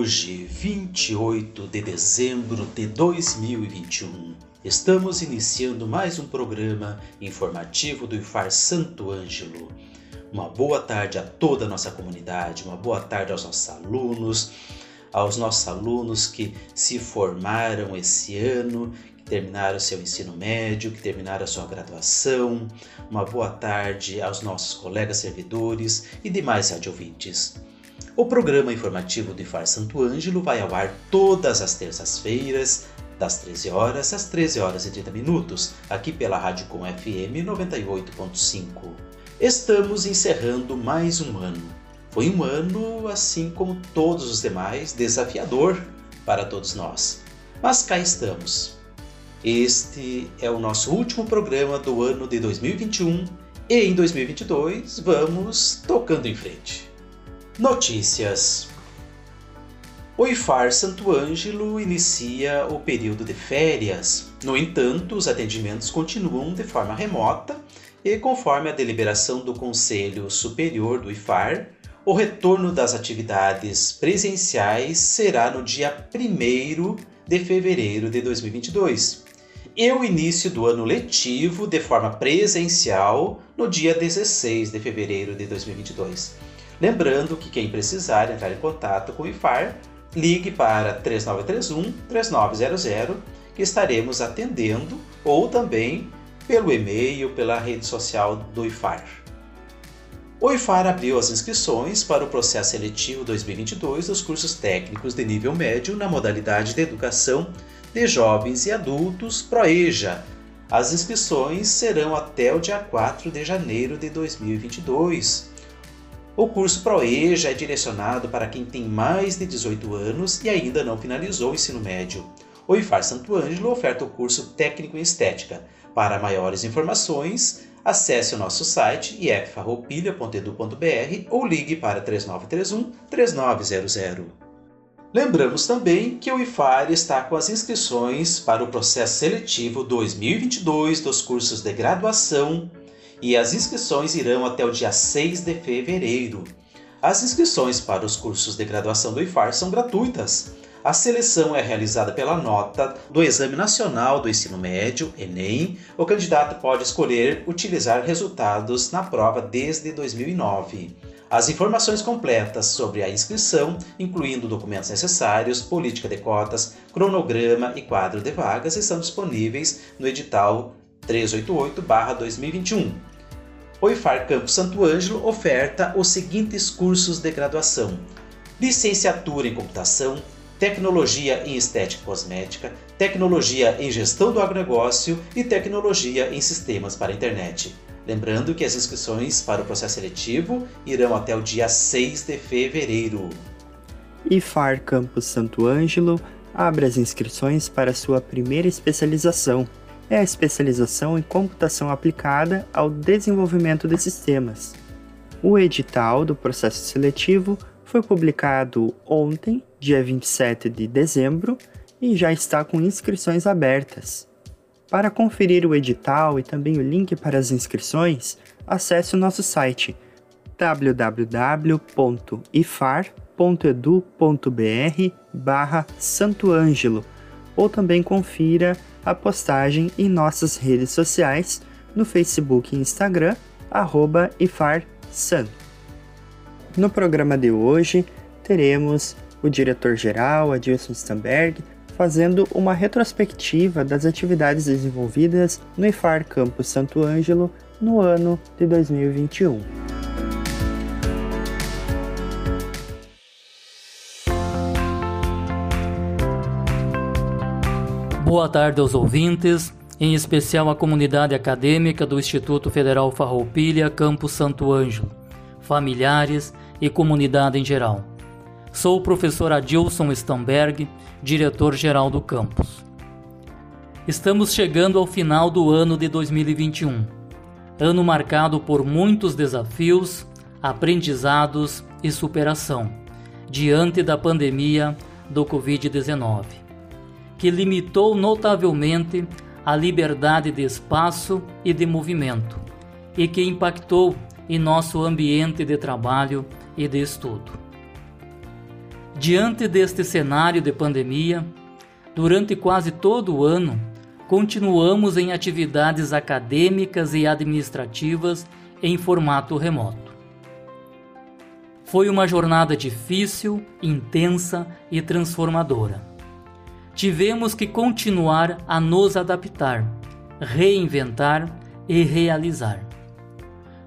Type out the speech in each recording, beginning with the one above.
Hoje, 28 de dezembro de 2021, estamos iniciando mais um programa informativo do IFAR Santo Ângelo. Uma boa tarde a toda a nossa comunidade, uma boa tarde aos nossos alunos, aos nossos alunos que se formaram esse ano, que terminaram seu ensino médio, que terminaram sua graduação. Uma boa tarde aos nossos colegas servidores e demais radiovintes. O programa informativo do IFAR Santo Ângelo vai ao ar todas as terças-feiras, das 13 horas às 13 horas e 30 minutos, aqui pela Rádio Com FM 98.5. Estamos encerrando mais um ano. Foi um ano, assim como todos os demais, desafiador para todos nós. Mas cá estamos. Este é o nosso último programa do ano de 2021 e em 2022 vamos tocando em frente. Notícias: O IFAR Santo Ângelo inicia o período de férias. No entanto, os atendimentos continuam de forma remota e, conforme a deliberação do Conselho Superior do IFAR, o retorno das atividades presenciais será no dia 1 de fevereiro de 2022 e o início do ano letivo de forma presencial no dia 16 de fevereiro de 2022. Lembrando que quem precisar entrar em contato com o IFAR, ligue para 3931 3900 que estaremos atendendo ou também pelo e-mail, pela rede social do IFAR. O IFAR abriu as inscrições para o processo seletivo 2022 dos cursos técnicos de nível médio na modalidade de educação de jovens e adultos ProEja. As inscrições serão até o dia 4 de janeiro de 2022. O curso ProEja é direcionado para quem tem mais de 18 anos e ainda não finalizou o ensino médio. O IFAR Santo Ângelo oferta o curso Técnico em Estética. Para maiores informações, acesse o nosso site iffarroupilha.edu.br ou ligue para 3931 3900. Lembramos também que o IFAR está com as inscrições para o processo seletivo 2022 dos cursos de graduação e as inscrições irão até o dia 6 de fevereiro. As inscrições para os cursos de graduação do IFAR são gratuitas. A seleção é realizada pela nota do Exame Nacional do Ensino Médio, Enem. O candidato pode escolher utilizar resultados na prova desde 2009. As informações completas sobre a inscrição, incluindo documentos necessários, política de cotas, cronograma e quadro de vagas, estão disponíveis no edital 388-2021. O IFAR Campo Santo Ângelo oferta os seguintes cursos de graduação: Licenciatura em Computação, Tecnologia em Estética Cosmética, Tecnologia em Gestão do Agronegócio e Tecnologia em Sistemas para a Internet. Lembrando que as inscrições para o processo seletivo irão até o dia 6 de fevereiro. IFAR Campus Santo Ângelo abre as inscrições para sua primeira especialização é a especialização em computação aplicada ao desenvolvimento de sistemas. O edital do processo seletivo foi publicado ontem, dia 27 de dezembro, e já está com inscrições abertas. Para conferir o edital e também o link para as inscrições, acesse o nosso site www.ifar.edu.br barra Santo Ângelo ou também confira a postagem em nossas redes sociais, no Facebook e Instagram, arroba IFARSAN. No programa de hoje, teremos o diretor-geral, Adilson Stamberg, fazendo uma retrospectiva das atividades desenvolvidas no IFAR Campus Santo Ângelo no ano de 2021. Boa tarde aos ouvintes. em especial a comunidade acadêmica do Instituto Federal Farroupilha, Campo Santo Ângelo, familiares e comunidade em geral. Sou o professor Adilson Stamberg, diretor-geral do campus. Estamos chegando ao final do ano de 2021, ano marcado por muitos desafios, aprendizados e superação, diante da pandemia do Covid-19, que limitou notavelmente a liberdade de espaço e de movimento e que impactou em nosso ambiente de trabalho e de estudo. Diante deste cenário de pandemia, durante quase todo o ano, continuamos em atividades acadêmicas e administrativas em formato remoto. Foi uma jornada difícil, intensa e transformadora. Tivemos que continuar a nos adaptar, reinventar e realizar.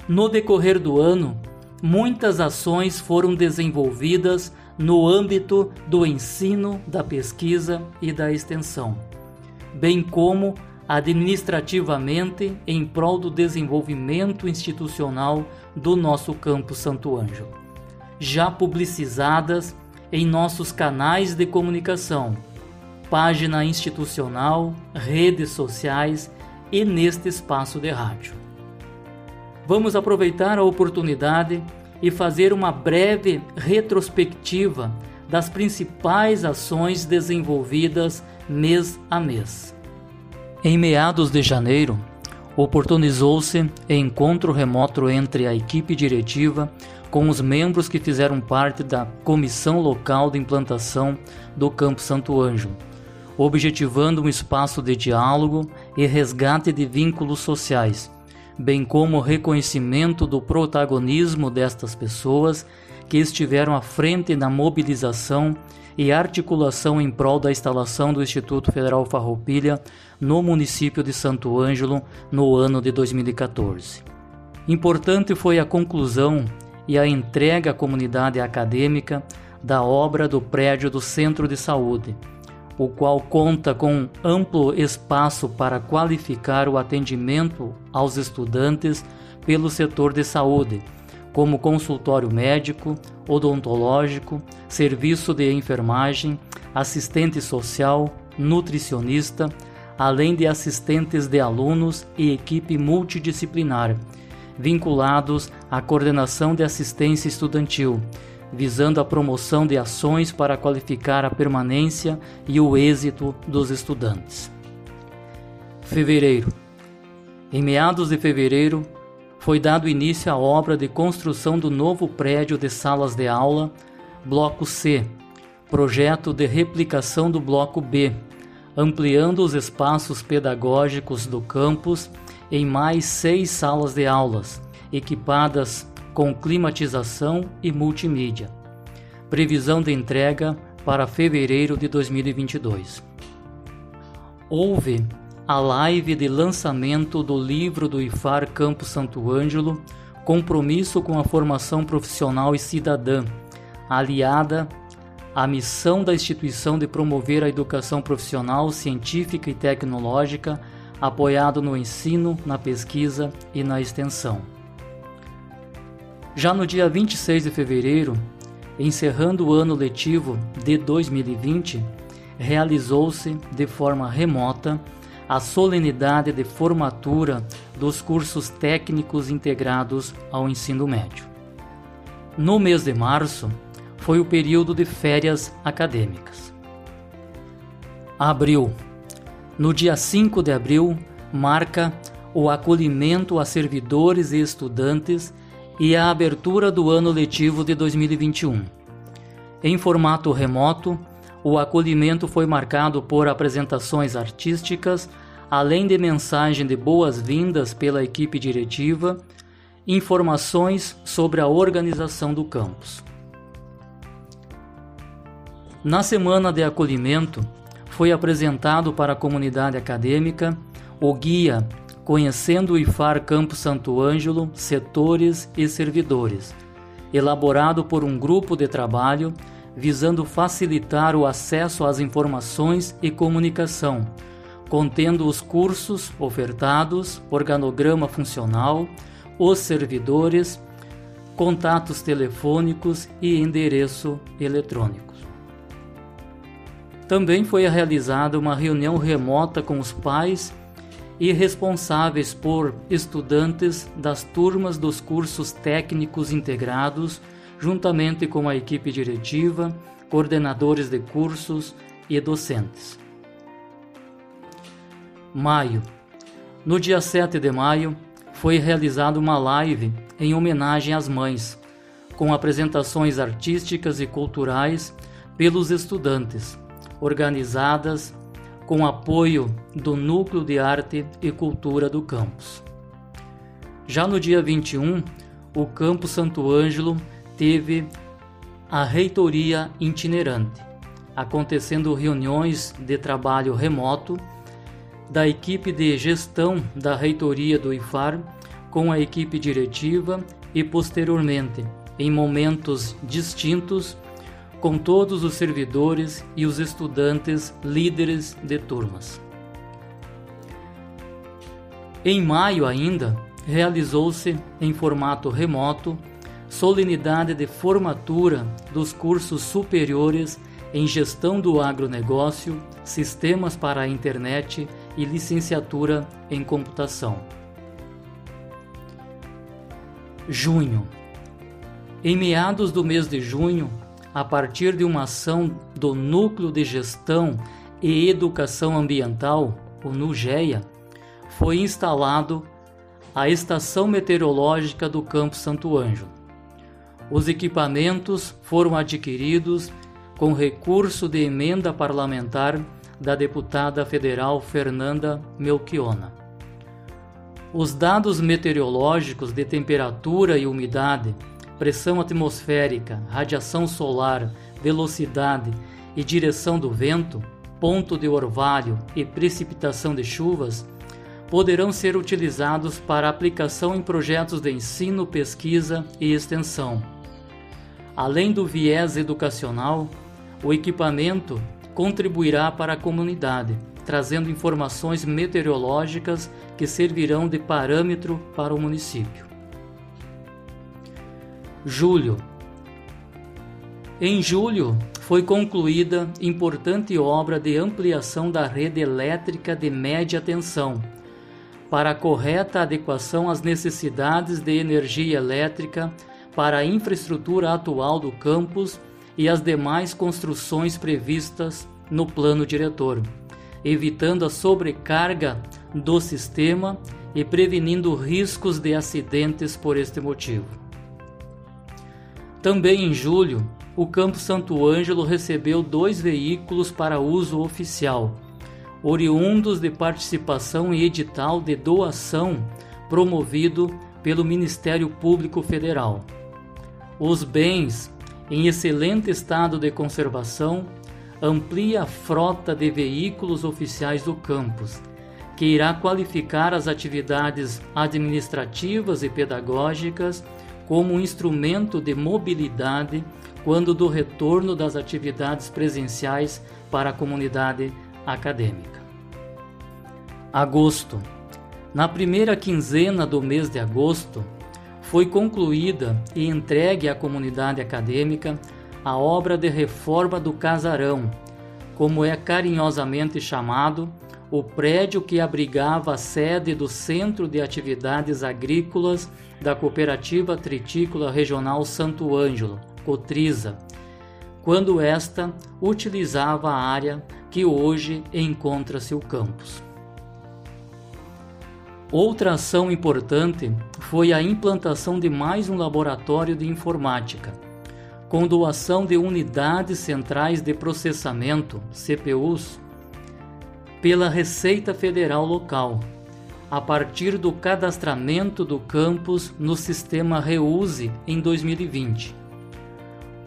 No decorrer do ano, muitas ações foram desenvolvidas no âmbito do ensino, da pesquisa e da extensão, bem como administrativamente em prol do desenvolvimento institucional do nosso campo Santo Ângelo, já publicizadas em nossos canais de comunicação, página institucional, redes sociais e neste espaço de rádio. Vamos aproveitar a oportunidade e fazer uma breve retrospectiva das principais ações desenvolvidas mês a mês. Em meados de janeiro, oportunizou-se encontro remoto entre a equipe diretiva com os membros que fizeram parte da comissão local de implantação do Campo Santo Ângelo, objetivando um espaço de diálogo e resgate de vínculos sociais bem como o reconhecimento do protagonismo destas pessoas que estiveram à frente na mobilização e articulação em prol da instalação do Instituto Federal Farroupilha no município de Santo Ângelo no ano de 2014. Importante foi a conclusão e a entrega à comunidade acadêmica da obra do prédio do Centro de Saúde, o qual conta com amplo espaço para qualificar o atendimento aos estudantes pelo setor de saúde, como consultório médico, odontológico, serviço de enfermagem, assistente social, nutricionista, além de assistentes de alunos e equipe multidisciplinar, vinculados à coordenação de assistência estudantil visando a promoção de ações para qualificar a permanência e o êxito dos estudantes. Fevereiro. Em meados de fevereiro, foi dado início à obra de construção do novo prédio de salas de aula, Bloco C, projeto de replicação do Bloco B, ampliando os espaços pedagógicos do campus em mais seis salas de aulas, equipadas com climatização e multimídia. Previsão de entrega para fevereiro de 2022. Houve a live de lançamento do livro do IFAR Campo Santo Ângelo, Compromisso com a Formação Profissional e Cidadã, aliada à missão da instituição de promover a educação profissional, científica e tecnológica, apoiado no ensino, na pesquisa e na extensão. Já no dia 26 de fevereiro, encerrando o ano letivo de 2020, realizou-se de forma remota a solenidade de formatura dos cursos técnicos integrados ao ensino médio. No mês de março, foi o período de férias acadêmicas. Abril. No dia 5 de abril, marca o acolhimento a servidores e estudantes e a abertura do ano letivo de 2021. Em formato remoto, o acolhimento foi marcado por apresentações artísticas, além de mensagem de boas-vindas pela equipe diretiva, informações sobre a organização do campus. Na semana de acolhimento, foi apresentado para a comunidade acadêmica o guia Conhecendo o IFAR Campo Santo Ângelo, setores e servidores, elaborado por um grupo de trabalho visando facilitar o acesso às informações e comunicação, contendo os cursos ofertados, organograma funcional, os servidores, contatos telefônicos e endereço eletrônico. Também foi realizada uma reunião remota com os pais e responsáveis por estudantes das turmas dos cursos técnicos integrados, juntamente com a equipe diretiva, coordenadores de cursos e docentes. Maio. No dia 7 de maio, foi realizada uma live em homenagem às mães, com apresentações artísticas e culturais pelos estudantes, organizadas com apoio do Núcleo de Arte e Cultura do campus. Já no dia 21, o Campo Santo Ângelo teve a reitoria itinerante, acontecendo reuniões de trabalho remoto da equipe de gestão da reitoria do IFAR com a equipe diretiva e posteriormente, em momentos distintos, com todos os servidores e os estudantes líderes de turmas. Em maio ainda, realizou-se em formato remoto solenidade de formatura dos cursos superiores em Gestão do Agronegócio, Sistemas para a Internet e Licenciatura em Computação. Junho. Em meados do mês de junho, a partir de uma ação do Núcleo de Gestão e Educação Ambiental, o NUGEA, foi instalado a Estação Meteorológica do Campo Santo Ângelo. Os equipamentos foram adquiridos com recurso de emenda parlamentar da deputada federal Fernanda Melchiona. Os dados meteorológicos de temperatura e umidade pressão atmosférica, radiação solar, velocidade e direção do vento, ponto de orvalho e precipitação de chuvas poderão ser utilizados para aplicação em projetos de ensino, pesquisa e extensão. Além do viés educacional, o equipamento contribuirá para a comunidade, trazendo informações meteorológicas que servirão de parâmetro para o município. Julho. Em julho, foi concluída importante obra de ampliação da rede elétrica de média tensão, para a correta adequação às necessidades de energia elétrica para a infraestrutura atual do campus e as demais construções previstas no plano diretor, evitando a sobrecarga do sistema e prevenindo riscos de acidentes por este motivo. Também em julho, o Campo Santo Ângelo recebeu dois veículos para uso oficial, oriundos de participação e edital de doação promovido pelo Ministério Público Federal. Os bens, em excelente estado de conservação, amplia a frota de veículos oficiais do campus, que irá qualificar as atividades administrativas e pedagógicas como um instrumento de mobilidade quando do retorno das atividades presenciais para a comunidade acadêmica. Agosto. Na primeira quinzena do mês de agosto, foi concluída e entregue à comunidade acadêmica a obra de reforma do casarão, como é carinhosamente chamado, o prédio que abrigava a sede do Centro de Atividades Agrícolas da Cooperativa Tritícola Regional Santo Ângelo, Cotriza, quando esta utilizava a área que hoje encontra-se o campus. Outra ação importante foi a implantação de mais um laboratório de informática, com doação de unidades centrais de processamento, CPUs, pela Receita Federal local, a partir do cadastramento do campus no sistema Reuse em 2020.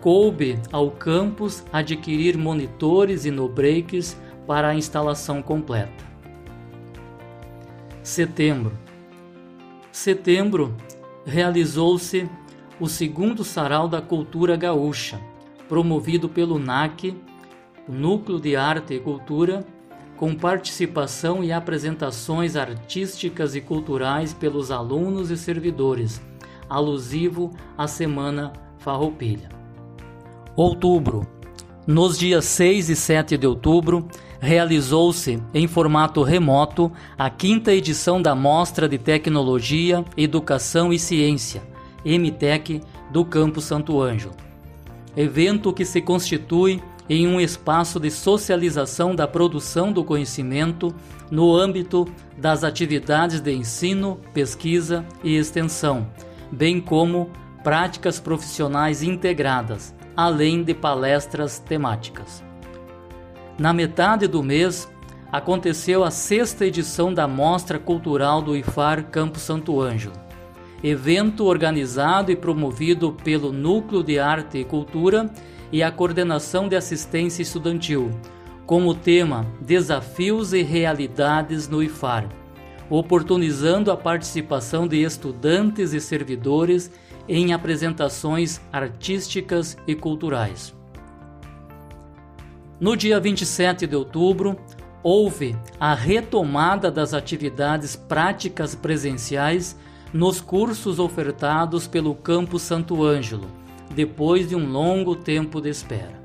Coube ao campus adquirir monitores e no-breaks para a instalação completa. Setembro. Setembro realizou-se o segundo Sarau da Cultura Gaúcha, promovido pelo NAC, Núcleo de Arte e Cultura, com participação e apresentações artísticas e culturais pelos alunos e servidores, alusivo à Semana Farroupilha. Outubro. Nos dias 6 e 7 de outubro, realizou-se em formato remoto a quinta edição da Mostra de Tecnologia, Educação e Ciência, MTEC, do Campo Santo Ângelo. Evento que se constitui em um espaço de socialização da produção do conhecimento no âmbito das atividades de ensino, pesquisa e extensão, bem como práticas profissionais integradas, além de palestras temáticas. Na metade do mês, aconteceu a sexta edição da Mostra Cultural do IFAR Campo Santo Ângelo, evento organizado e promovido pelo Núcleo de Arte e Cultura e a Coordenação de Assistência Estudantil, com o tema Desafios e Realidades no IFAR, oportunizando a participação de estudantes e servidores em apresentações artísticas e culturais. No dia 27 de outubro, houve a retomada das atividades práticas presenciais nos cursos ofertados pelo Campo Santo Ângelo depois de um longo tempo de espera.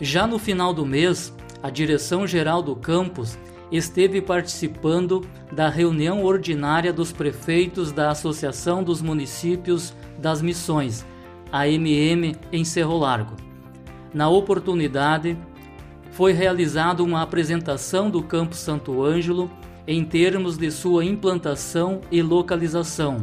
Já no final do mês, a direção geral do campus esteve participando da reunião ordinária dos prefeitos da Associação dos Municípios das Missões, AMM, em Cerro Largo. Na oportunidade, foi realizada uma apresentação do Campo Santo Ângelo em termos de sua implantação e localização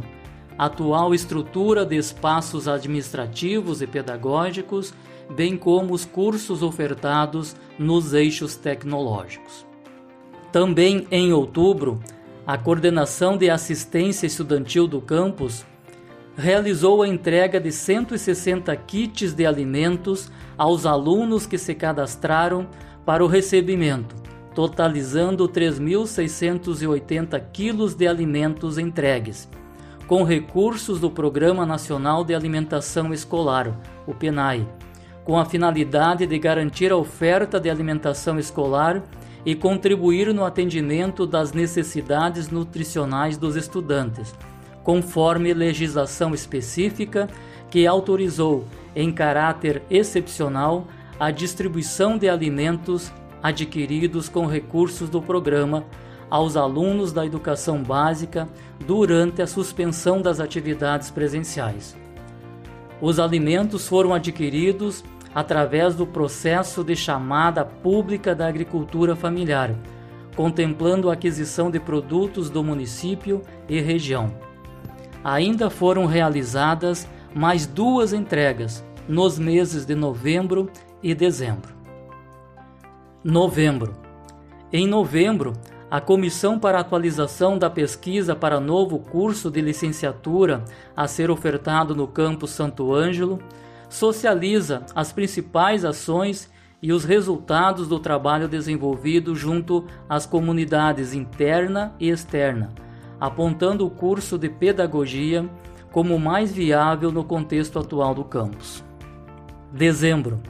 atual estrutura de espaços administrativos e pedagógicos, bem como os cursos ofertados nos eixos tecnológicos. Também em outubro, a Coordenação de Assistência Estudantil do campus realizou a entrega de 160 kits de alimentos aos alunos que se cadastraram para o recebimento, totalizando 3.680 quilos de alimentos entregues com recursos do Programa Nacional de Alimentação Escolar, o PNAE, com a finalidade de garantir a oferta de alimentação escolar e contribuir no atendimento das necessidades nutricionais dos estudantes, conforme legislação específica que autorizou, em caráter excepcional, a distribuição de alimentos adquiridos com recursos do programa aos alunos da educação básica durante a suspensão das atividades presenciais. Os alimentos foram adquiridos através do processo de chamada pública da agricultura familiar, contemplando a aquisição de produtos do município e região. Ainda foram realizadas mais duas entregas nos meses de novembro e dezembro. Novembro. Em novembro, a Comissão para Atualização da Pesquisa para novo curso de licenciatura a ser ofertado no campus Santo Ângelo socializa as principais ações e os resultados do trabalho desenvolvido junto às comunidades interna e externa, apontando o curso de pedagogia como o mais viável no contexto atual do campus. Dezembro.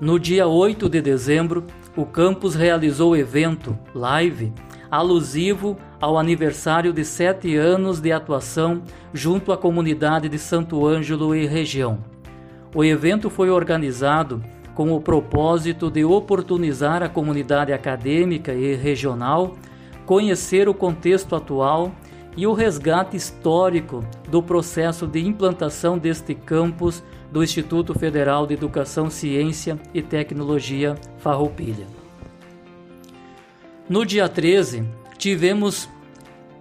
No dia 8 de dezembro, o campus realizou evento live alusivo ao aniversário de sete anos de atuação junto à comunidade de Santo Ângelo e região. O evento foi organizado com o propósito de oportunizar a comunidade acadêmica e regional conhecer o contexto atual e o resgate histórico do processo de implantação deste campus do Instituto Federal de Educação, Ciência e Tecnologia Farroupilha. No dia 13, tivemos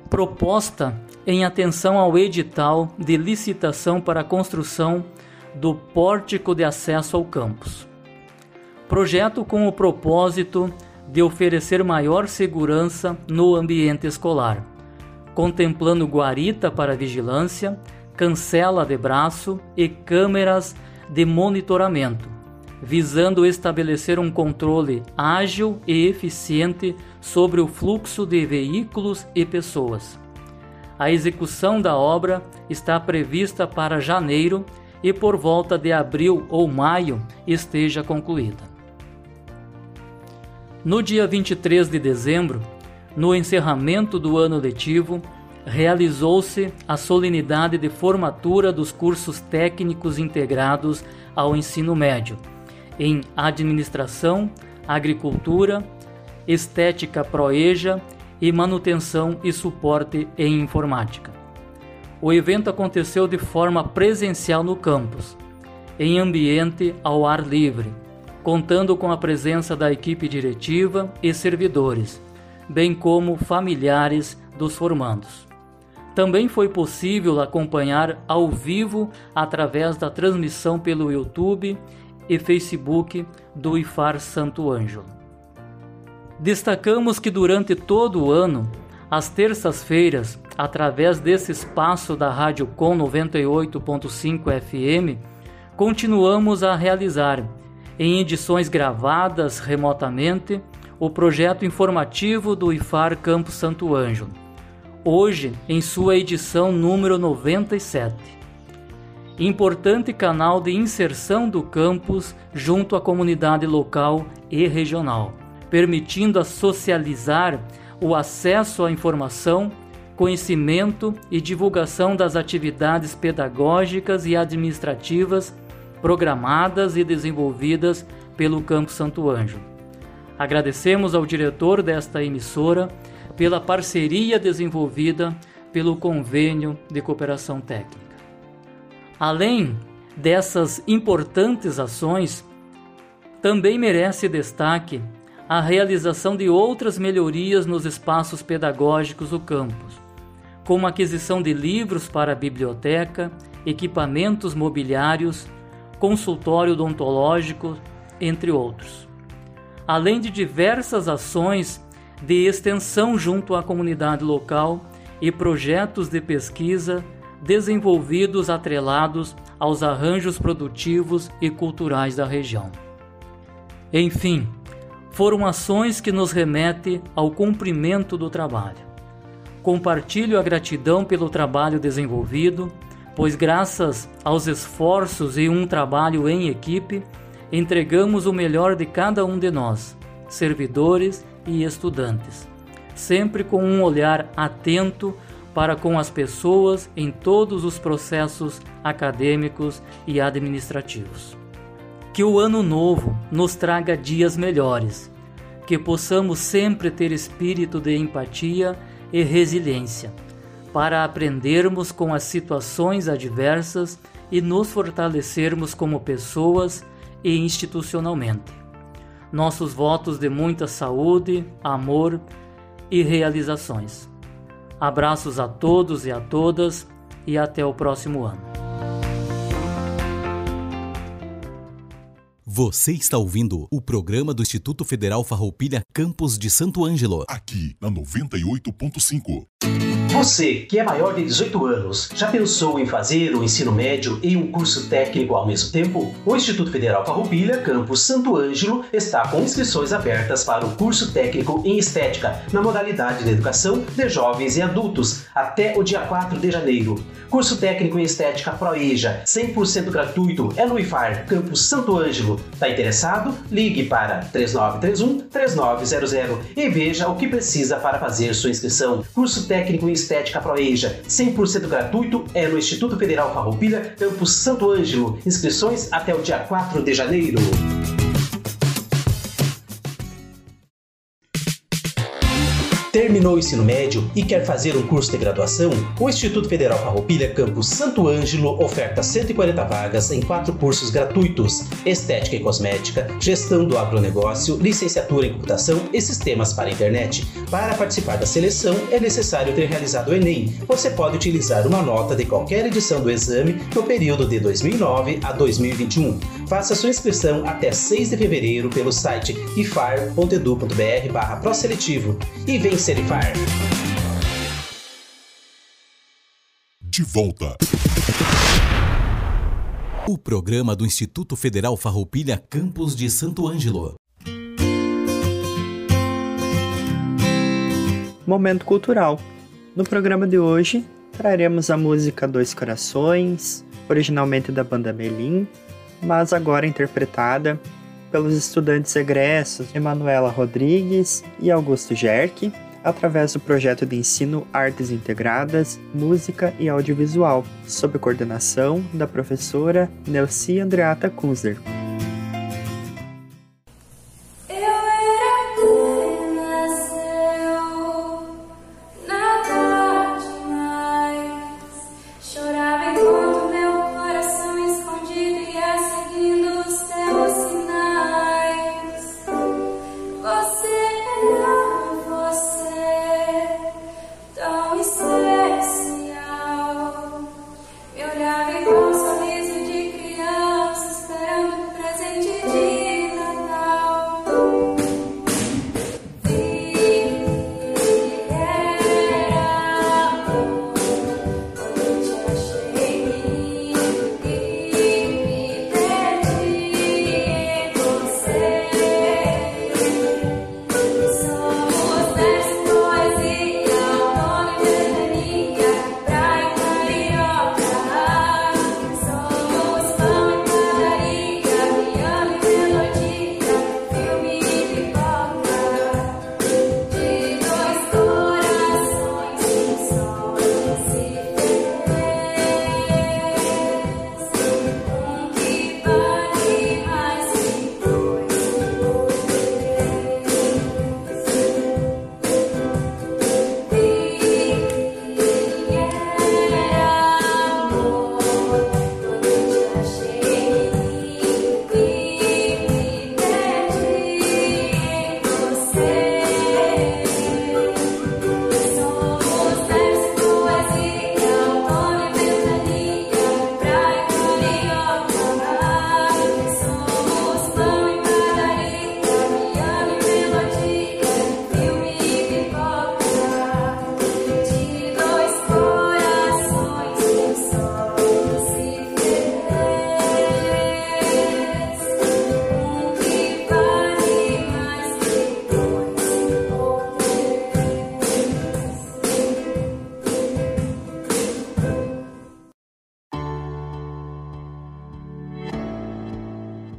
proposta em atenção ao edital de licitação para a construção do pórtico de acesso ao campus. Projeto com o propósito de oferecer maior segurança no ambiente escolar, contemplando guarita para vigilância, cancela de braço e câmeras de monitoramento, visando estabelecer um controle ágil e eficiente sobre o fluxo de veículos e pessoas. A execução da obra está prevista para janeiro e por volta de abril ou maio esteja concluída. No dia 23 de dezembro, no encerramento do ano letivo, realizou-se a solenidade de formatura dos cursos técnicos integrados ao ensino médio em Administração, Agricultura, Estética Proeja e Manutenção e Suporte em Informática. O evento aconteceu de forma presencial no campus, em ambiente ao ar livre, contando com a presença da equipe diretiva e servidores, bem como familiares dos formandos. Também foi possível acompanhar ao vivo através da transmissão pelo YouTube e Facebook do IFAR Santo Ângelo. Destacamos que durante todo o ano, às terças-feiras, através desse espaço da Rádio Com 98.5 FM, continuamos a realizar, em edições gravadas remotamente, o projeto informativo do IFAR Campo Santo Ângelo, hoje em sua edição número 97. Importante canal de inserção do campus junto à comunidade local e regional, permitindo a socializar o acesso à informação, conhecimento e divulgação das atividades pedagógicas e administrativas programadas e desenvolvidas pelo Campo Santo Anjo. Agradecemos ao diretor desta emissora pela parceria desenvolvida pelo convênio de cooperação técnica. Além dessas importantes ações, também merece destaque a realização de outras melhorias nos espaços pedagógicos do campus, como aquisição de livros para a biblioteca, equipamentos mobiliários, consultório odontológico, entre outros. Além de diversas ações de extensão junto à comunidade local e projetos de pesquisa desenvolvidos atrelados aos arranjos produtivos e culturais da região. Enfim, foram ações que nos remetem ao cumprimento do trabalho. Compartilho a gratidão pelo trabalho desenvolvido pois, graças aos esforços e um trabalho em equipe, entregamos o melhor de cada um de nós, servidores e estudantes, sempre com um olhar atento para com as pessoas em todos os processos acadêmicos e administrativos. Que o ano novo nos traga dias melhores, que possamos sempre ter espírito de empatia e resiliência para aprendermos com as situações adversas e nos fortalecermos como pessoas e institucionalmente. Nossos votos de muita saúde, amor e realizações. Abraços a todos e a todas e até o próximo ano. Você está ouvindo o programa do Instituto Federal Farroupilha Campos de Santo Ângelo. Aqui na 98.5. Você, que é maior de 18 anos, já pensou em fazer o ensino médio e um curso técnico ao mesmo tempo? O Instituto Federal Farroupilha, campus Santo Ângelo, está com inscrições abertas para o curso técnico em estética, na modalidade de educação de jovens e adultos, até o dia 4 de janeiro. Curso técnico em estética Proeja, 100% gratuito, é no IFAR, campus Santo Ângelo. Tá interessado? Ligue para 3931 3900 e veja o que precisa para fazer sua inscrição. Curso técnico em Estética Proeja, 100% gratuito, é no Instituto Federal Farroupilha, Campus Santo Ângelo. Inscrições até o dia 4 de janeiro. Terminou o ensino médio e quer fazer um curso de graduação? O Instituto Federal Farroupilha Campus Santo Ângelo oferta 140 vagas em quatro cursos gratuitos: Estética e Cosmética, Gestão do Agronegócio, Licenciatura em Computação e Sistemas para a Internet. Para participar da seleção é necessário ter realizado o Enem. Você pode utilizar uma nota de qualquer edição do exame no período de 2009 a 2021. Faça sua inscrição até 6 de fevereiro pelo site ifar.edu.br/proseletivo e venha Serifar. De volta. O programa do Instituto Federal Farroupilha Campos de Santo Ângelo. Momento Cultural. No programa de hoje, traremos a música Dois Corações, originalmente da banda Melim, mas agora interpretada pelos estudantes egressos Emanuela Rodrigues e Augusto Jerque, através do projeto de ensino Artes Integradas, Música e Audiovisual, sob coordenação da professora Nelci Andreata Kunzler.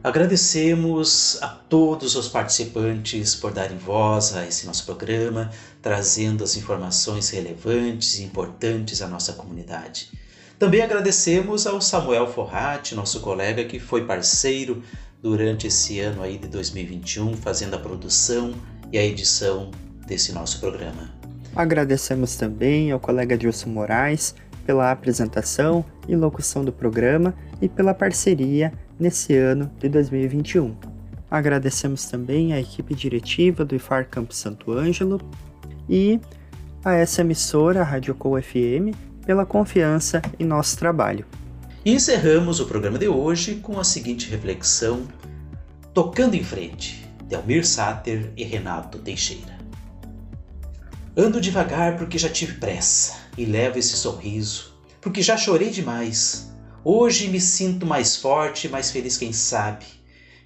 Agradecemos a todos os participantes por darem voz a esse nosso programa, trazendo as informações relevantes e importantes à nossa comunidade. Também agradecemos ao Samuel Forratti, nosso colega que foi parceiro durante esse ano aí de 2021, fazendo a produção e a edição desse nosso programa. Agradecemos também ao colega Dilson Moraes pela apresentação e locução do programa e pela parceria nesse ano de 2021. Agradecemos também à equipe diretiva do IFAR Campo Santo Ângelo e a essa emissora, a Rádio Co FM, pela confiança em nosso trabalho. E encerramos o programa de hoje com a seguinte reflexão: Tocando em Frente, de Almir Sater e Renato Teixeira. Ando devagar porque já tive pressa e levo esse sorriso, porque já chorei demais Hoje me sinto mais forte e mais feliz, quem sabe.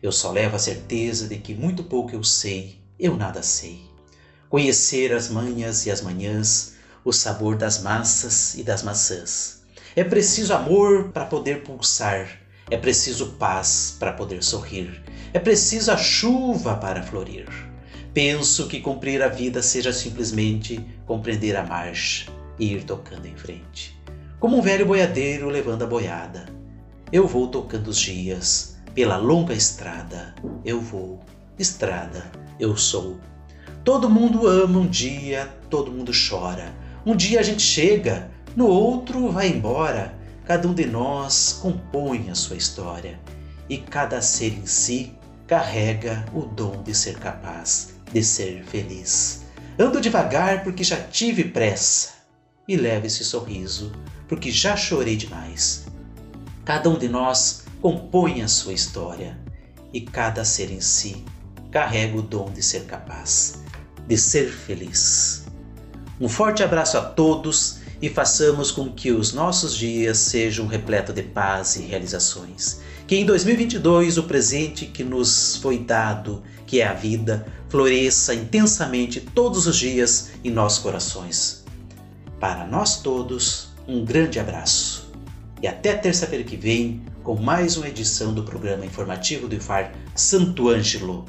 Eu só levo a certeza de que muito pouco eu sei, eu nada sei. Conhecer as manhas e as manhãs, o sabor das massas e das maçãs. É preciso amor para poder pulsar, é preciso paz para poder sorrir, é preciso a chuva para florir. Penso que cumprir a vida seja simplesmente compreender a marcha e ir tocando em frente como um velho boiadeiro levando a boiada. Eu vou tocando os dias pela longa estrada. Eu vou, estrada, eu sou. Todo mundo ama um dia, todo mundo chora. Um dia a gente chega, no outro vai embora. Cada um de nós compõe a sua história e cada ser em si carrega o dom de ser capaz de ser feliz. Ando devagar porque já tive pressa e levo esse sorriso porque já chorei demais. Cada um de nós compõe a sua história e cada ser em si carrega o dom de ser capaz, de ser feliz. Um forte abraço a todos e façamos com que os nossos dias sejam repletos de paz e realizações. Que em 2022 o presente que nos foi dado, que é a vida, floresça intensamente todos os dias em nossos corações. Para nós todos, um grande abraço. e até terça-feira que vem com mais uma edição do programa informativo do IFAR Santo Ângelo.